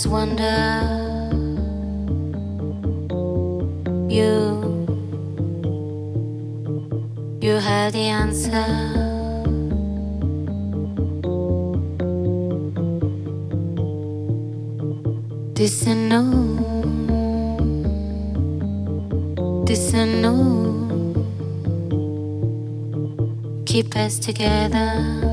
always wonder. You you have the answer. This and no this and no keep us together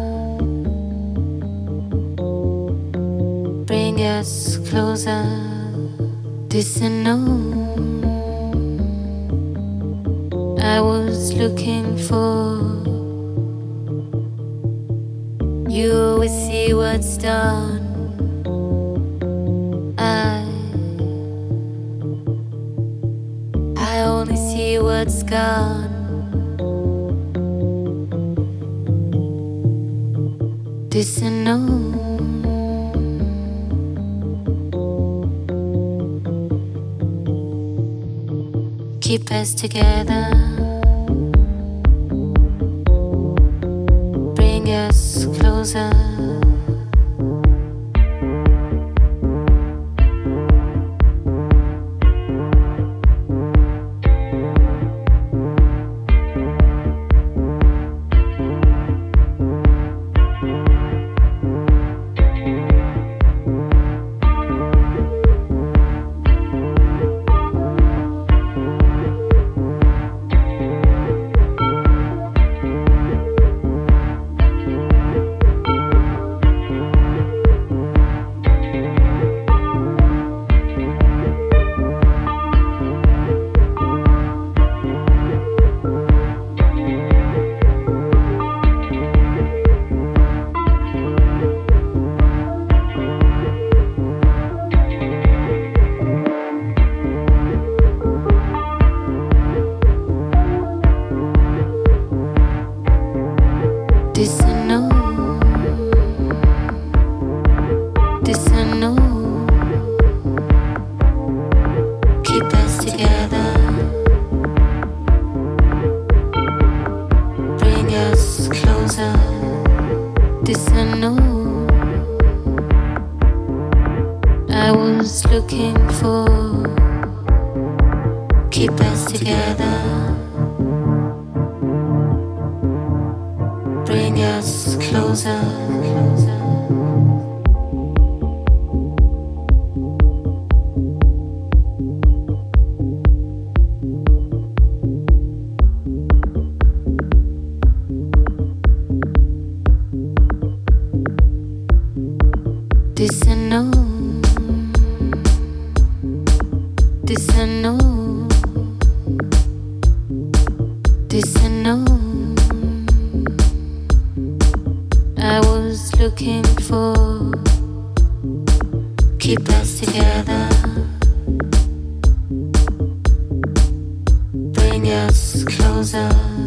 together. Yes, closer.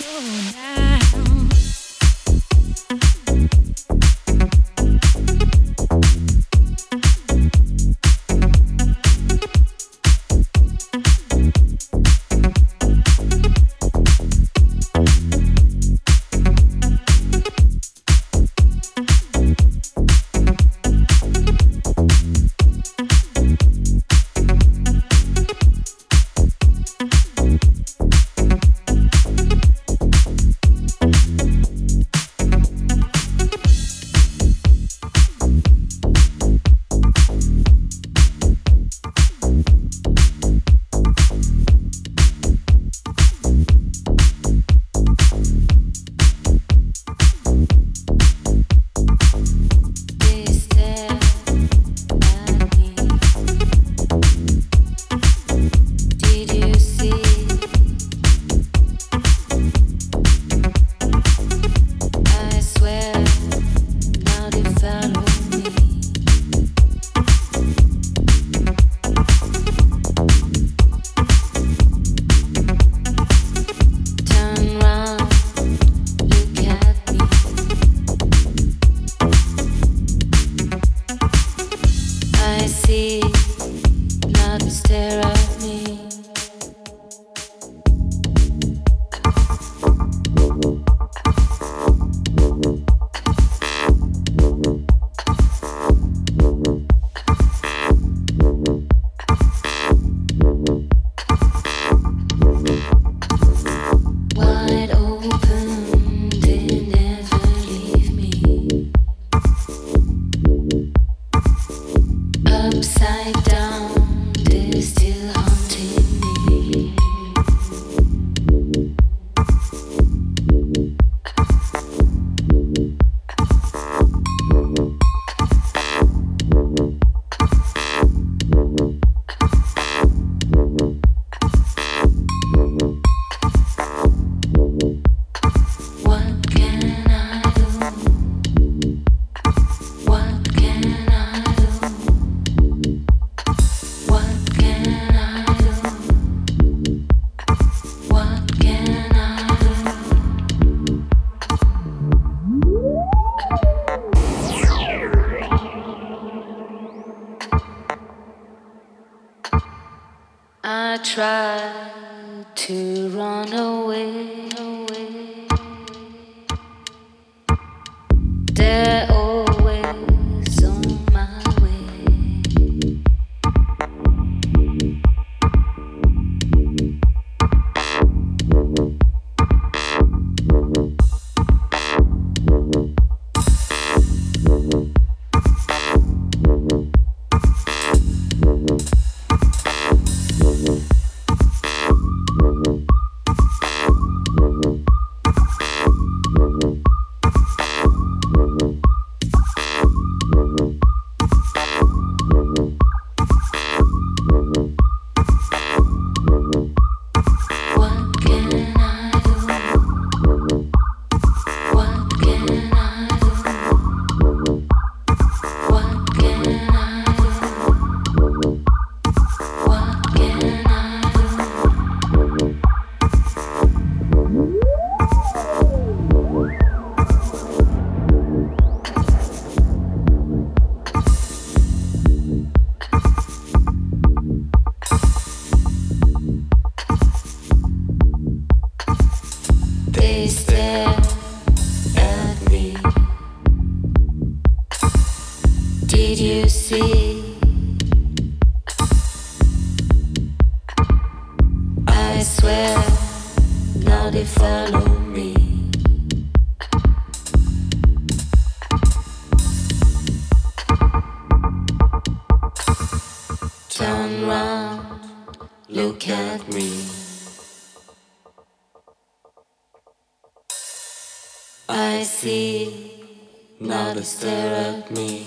tonight. Turn round, look at me. I see, now they stare at me.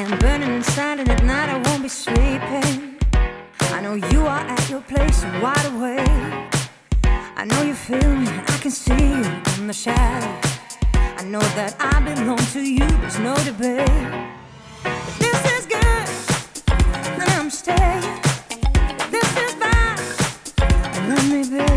am burning inside, and at night I won't be sleeping. I know you are at your place wide awake. I know you feel me, I can see you in the shadow. I know that I belong to you, there's no debate. If this is good, then I'm staying. If this is bad, let me be.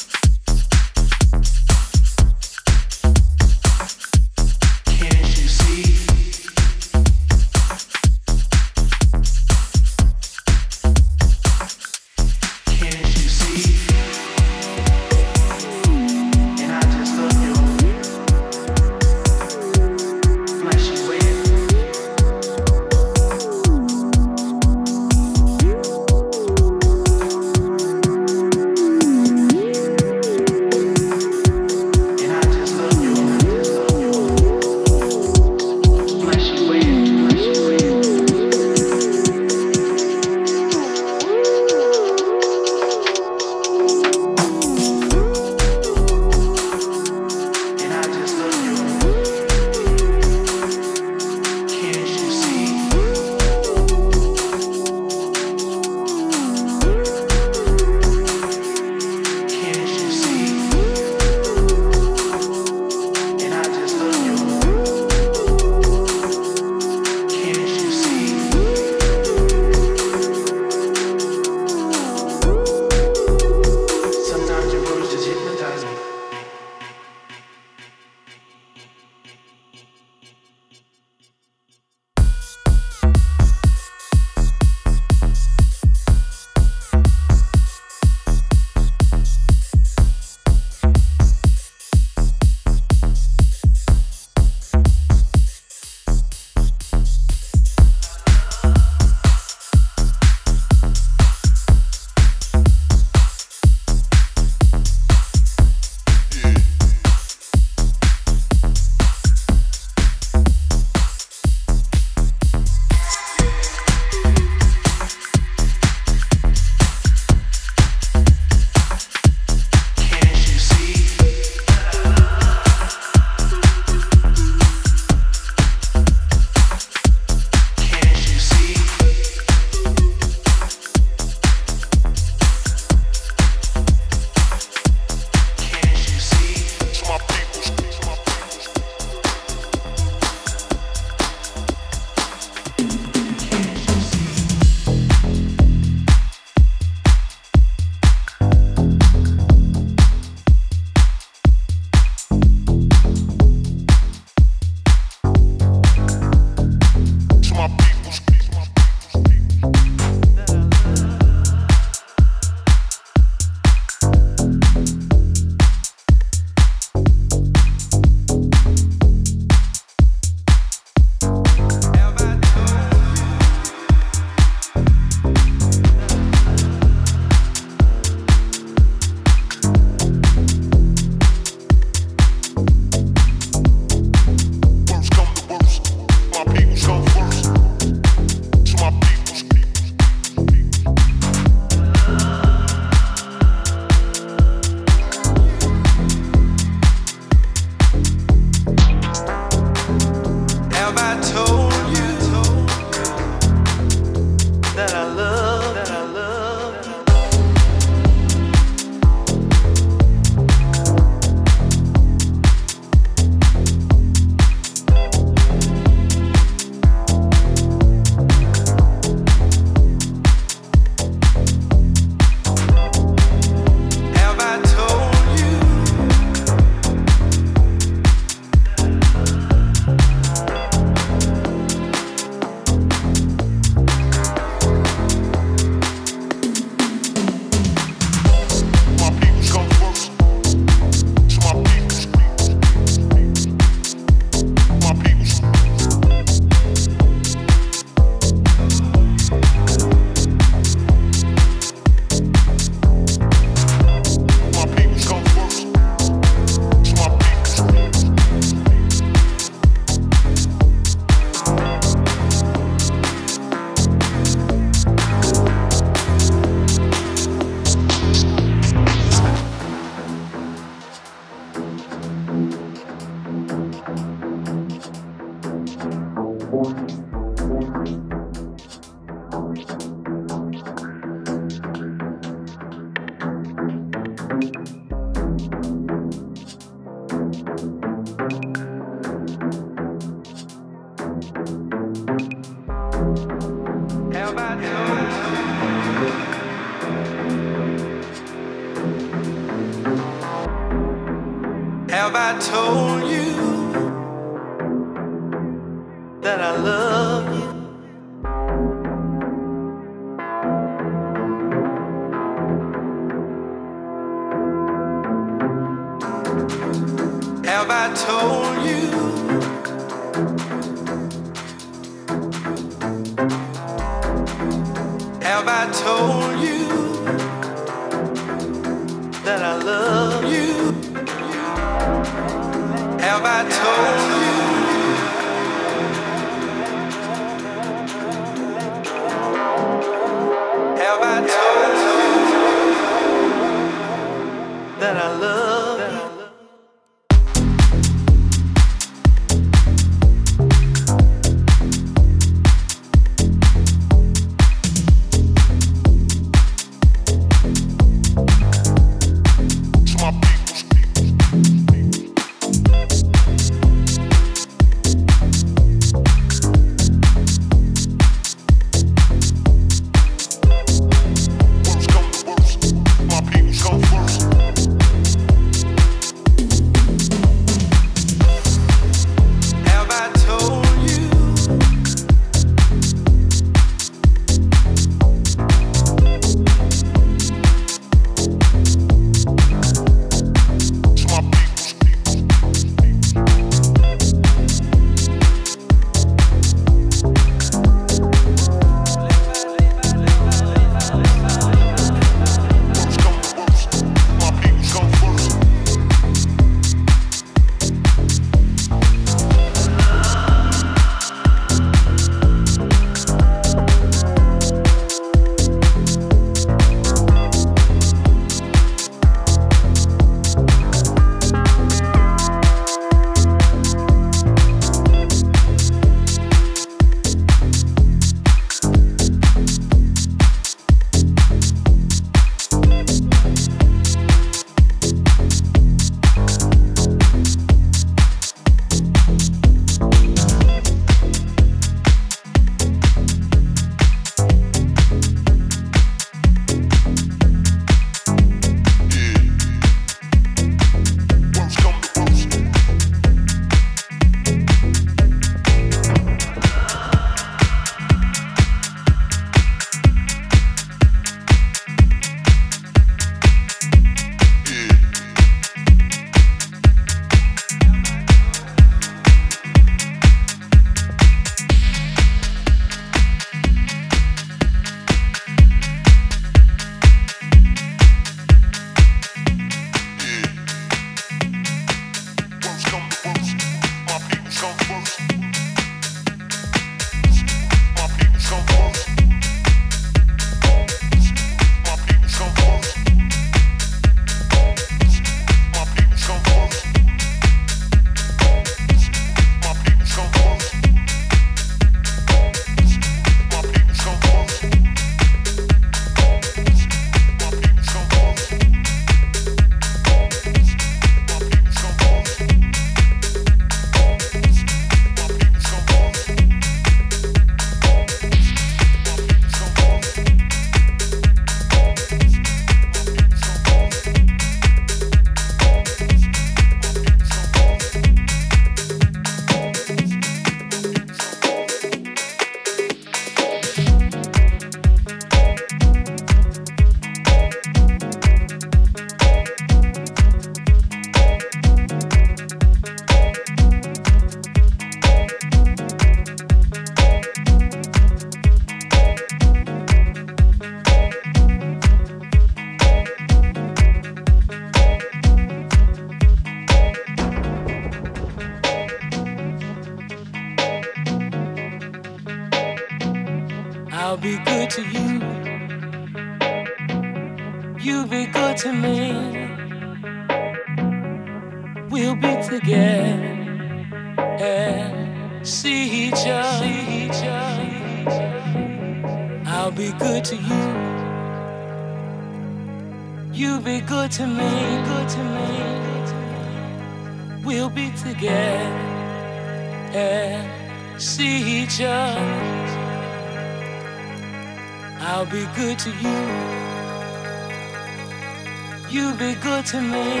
To me.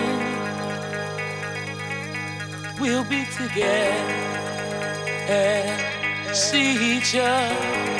We'll be together. and see each other.